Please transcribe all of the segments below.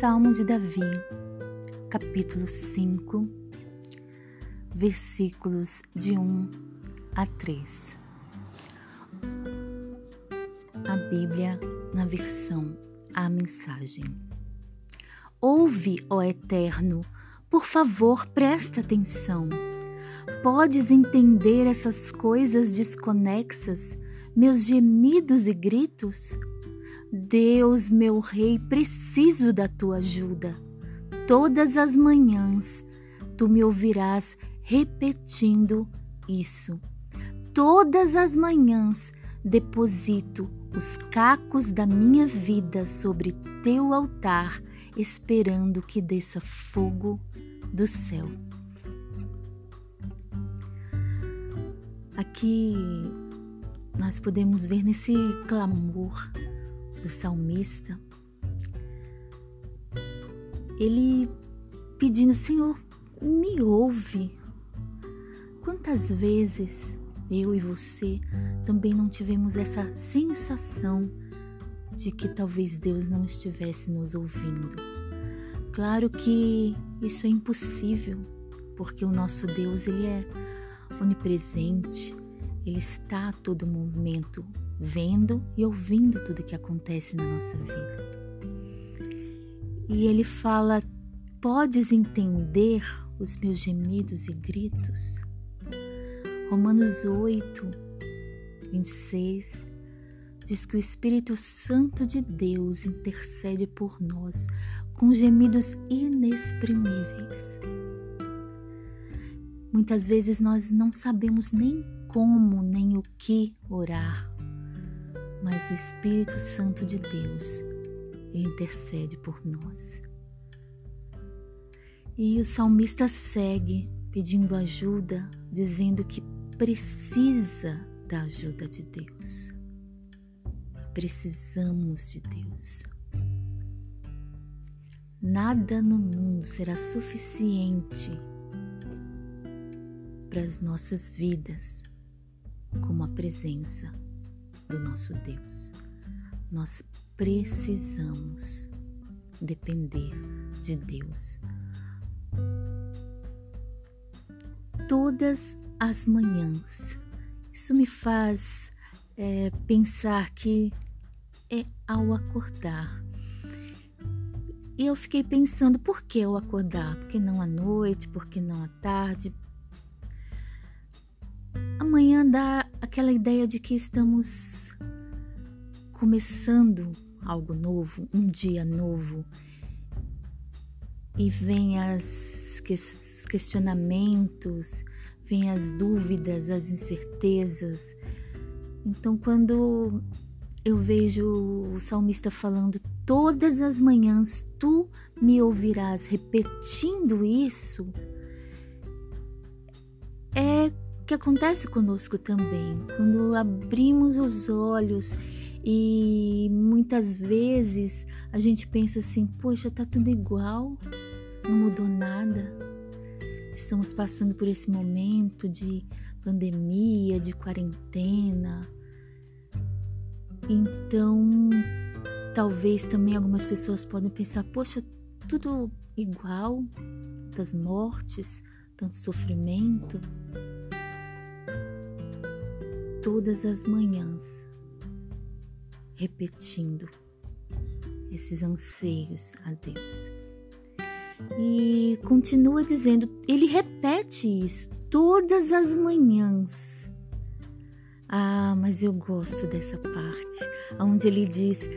Salmo de Davi, capítulo 5, versículos de 1 a 3. A Bíblia na versão A Mensagem. Ouve, ó Eterno, por favor, presta atenção. Podes entender essas coisas desconexas, meus gemidos e gritos? Deus, meu Rei, preciso da tua ajuda. Todas as manhãs tu me ouvirás repetindo isso. Todas as manhãs deposito os cacos da minha vida sobre teu altar, esperando que desça fogo do céu. Aqui nós podemos ver nesse clamor do salmista, ele pedindo: Senhor, me ouve. Quantas vezes eu e você também não tivemos essa sensação de que talvez Deus não estivesse nos ouvindo? Claro que isso é impossível, porque o nosso Deus ele é onipresente, ele está a todo momento vendo e ouvindo tudo que acontece na nossa vida. E ele fala: Podes entender os meus gemidos e gritos? Romanos 8, 26 diz que o Espírito Santo de Deus intercede por nós com gemidos inexprimíveis. Muitas vezes nós não sabemos nem como nem o que orar, mas o Espírito Santo de Deus ele intercede por nós. E o salmista segue pedindo ajuda, dizendo que precisa da ajuda de Deus. Precisamos de Deus. Nada no mundo será suficiente para as nossas vidas como a presença do nosso Deus. Nós precisamos depender de Deus. Todas as manhãs. Isso me faz é, pensar que é ao acordar. E eu fiquei pensando, por que ao acordar? Por que não à noite? Por que não à tarde? Amanhã dá aquela ideia de que estamos começando algo novo, um dia novo. E vem as questionamentos, vem as dúvidas, as incertezas. Então, quando eu vejo o salmista falando todas as manhãs, tu me ouvirás repetindo isso, é que acontece conosco também. Quando abrimos os olhos e muitas vezes a gente pensa assim: poxa, tá tudo igual, não mudou nada. Estamos passando por esse momento de pandemia, de quarentena. Então, talvez também algumas pessoas podem pensar: poxa, tudo igual, tantas mortes, tanto sofrimento todas as manhãs, repetindo esses anseios a Deus. E continua dizendo, ele repete isso todas as manhãs. Ah, mas eu gosto dessa parte, onde ele diz: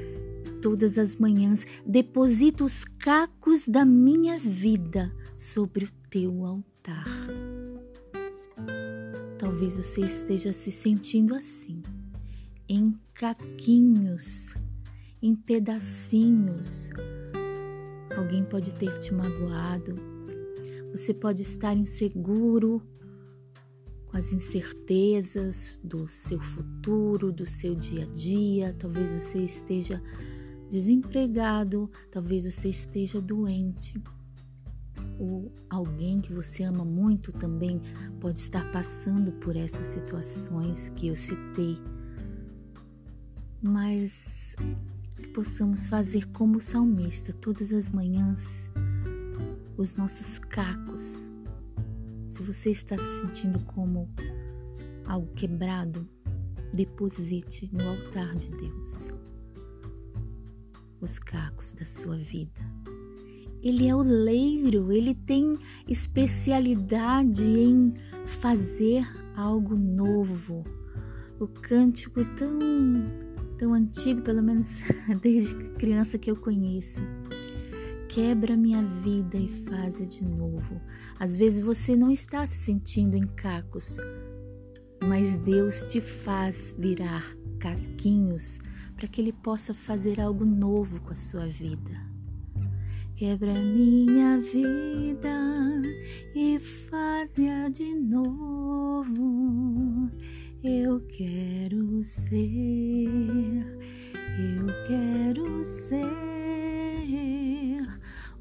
todas as manhãs deposito os cacos da minha vida sobre o teu altar. Talvez você esteja se sentindo assim, em caquinhos, em pedacinhos. Alguém pode ter te magoado, você pode estar inseguro com as incertezas do seu futuro, do seu dia a dia. Talvez você esteja desempregado, talvez você esteja doente ou alguém que você ama muito também pode estar passando por essas situações que eu citei. Mas possamos fazer como o salmista todas as manhãs os nossos cacos. Se você está se sentindo como algo quebrado, deposite no altar de Deus os cacos da sua vida. Ele é o leiro, ele tem especialidade em fazer algo novo. O cântico tão tão antigo, pelo menos desde criança que eu conheço. Quebra minha vida e faz de novo. Às vezes você não está se sentindo em cacos, mas Deus te faz virar caquinhos para que Ele possa fazer algo novo com a sua vida. Quebra minha vida e faz-a de novo. Eu quero ser, eu quero ser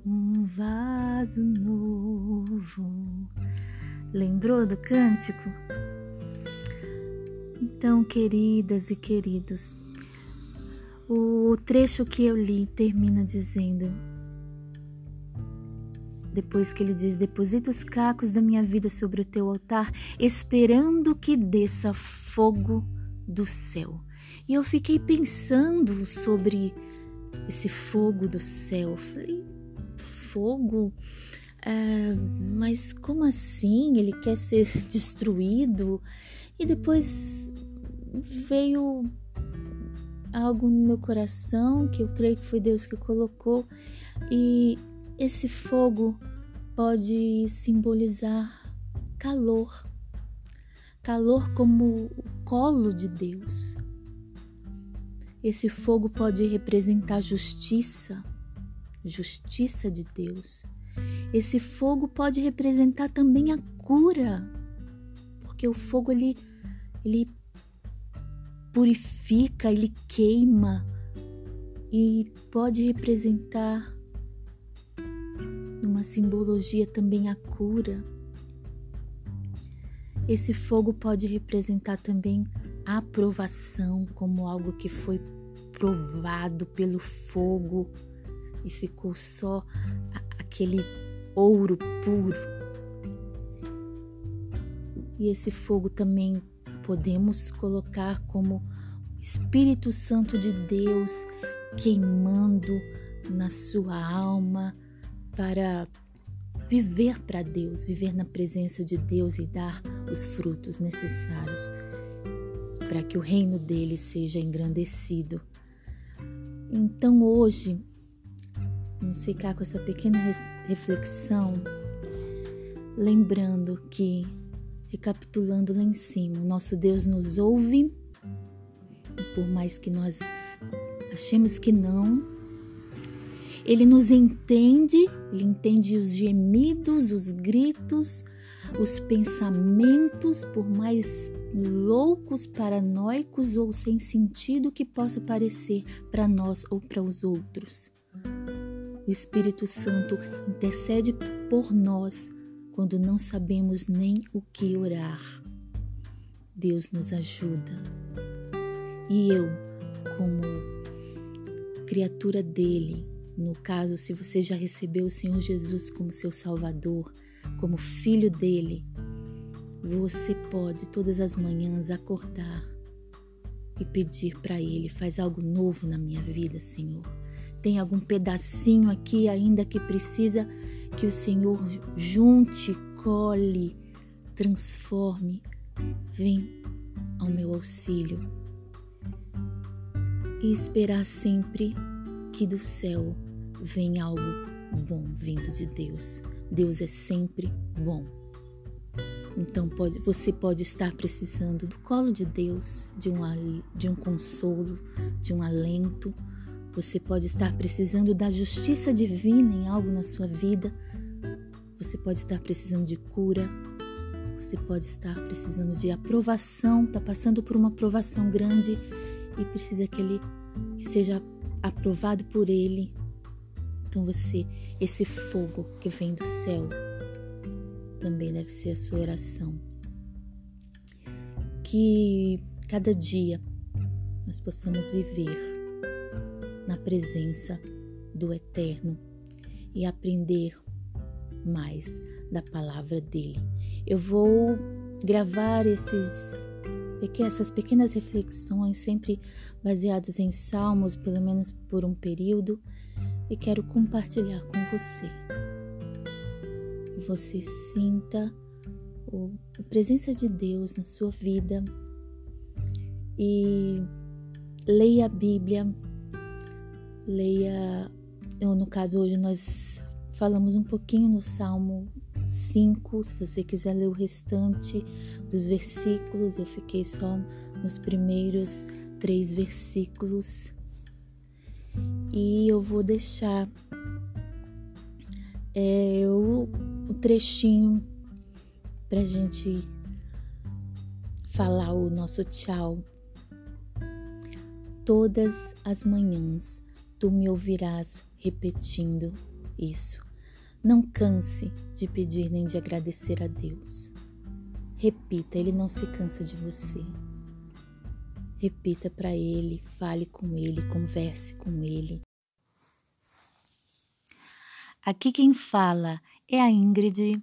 um vaso novo. Lembrou do cântico? Então, queridas e queridos, o trecho que eu li termina dizendo: depois que ele diz: Deposita os cacos da minha vida sobre o teu altar, esperando que desça fogo do céu. E eu fiquei pensando sobre esse fogo do céu. Falei: Fogo? É, mas como assim? Ele quer ser destruído? E depois veio algo no meu coração que eu creio que foi Deus que colocou e esse fogo pode simbolizar calor, calor como o colo de Deus. Esse fogo pode representar justiça, justiça de Deus. Esse fogo pode representar também a cura, porque o fogo ele, ele purifica, ele queima e pode representar uma simbologia também a cura. Esse fogo pode representar também a aprovação como algo que foi provado pelo fogo e ficou só aquele ouro puro. E esse fogo também podemos colocar como Espírito Santo de Deus queimando na sua alma, para viver para Deus, viver na presença de Deus e dar os frutos necessários para que o reino dele seja engrandecido. Então hoje vamos ficar com essa pequena reflexão, lembrando que, recapitulando lá em cima, nosso Deus nos ouve, por mais que nós achemos que não, ele nos entende, ele entende os gemidos, os gritos, os pensamentos, por mais loucos, paranoicos ou sem sentido que possa parecer para nós ou para os outros. O Espírito Santo intercede por nós quando não sabemos nem o que orar. Deus nos ajuda. E eu, como criatura dele, no caso, se você já recebeu o Senhor Jesus como seu Salvador, como filho dele, você pode todas as manhãs acordar e pedir para Ele: faz algo novo na minha vida, Senhor. Tem algum pedacinho aqui ainda que precisa que o Senhor junte, cole, transforme. Vem ao meu auxílio e esperar sempre que do céu vem algo bom vindo de Deus. Deus é sempre bom. Então pode, você pode estar precisando do colo de Deus, de um, de um consolo, de um alento. Você pode estar precisando da justiça divina em algo na sua vida. Você pode estar precisando de cura. Você pode estar precisando de aprovação, está passando por uma aprovação grande e precisa que ele seja aprovado por Ele. Então você, esse fogo que vem do céu, também deve ser a sua oração. Que cada dia nós possamos viver na presença do Eterno e aprender mais da palavra dele. Eu vou gravar esses essas pequenas reflexões, sempre baseados em salmos, pelo menos por um período, e quero compartilhar com você. Você sinta a presença de Deus na sua vida e leia a Bíblia, leia, no caso hoje nós falamos um pouquinho no Salmo 5, se você quiser ler o restante dos versículos, eu fiquei só nos primeiros três versículos. E eu vou deixar é, o, o trechinho para gente falar o nosso tchau. Todas as manhãs tu me ouvirás repetindo isso. Não canse de pedir nem de agradecer a Deus. Repita, Ele não se cansa de você. Repita para Ele, fale com Ele, converse com Ele. Aqui quem fala é a Ingrid.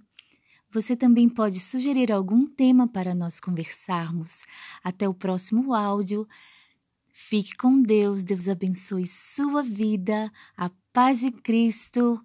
Você também pode sugerir algum tema para nós conversarmos. Até o próximo áudio. Fique com Deus, Deus abençoe sua vida, a paz de Cristo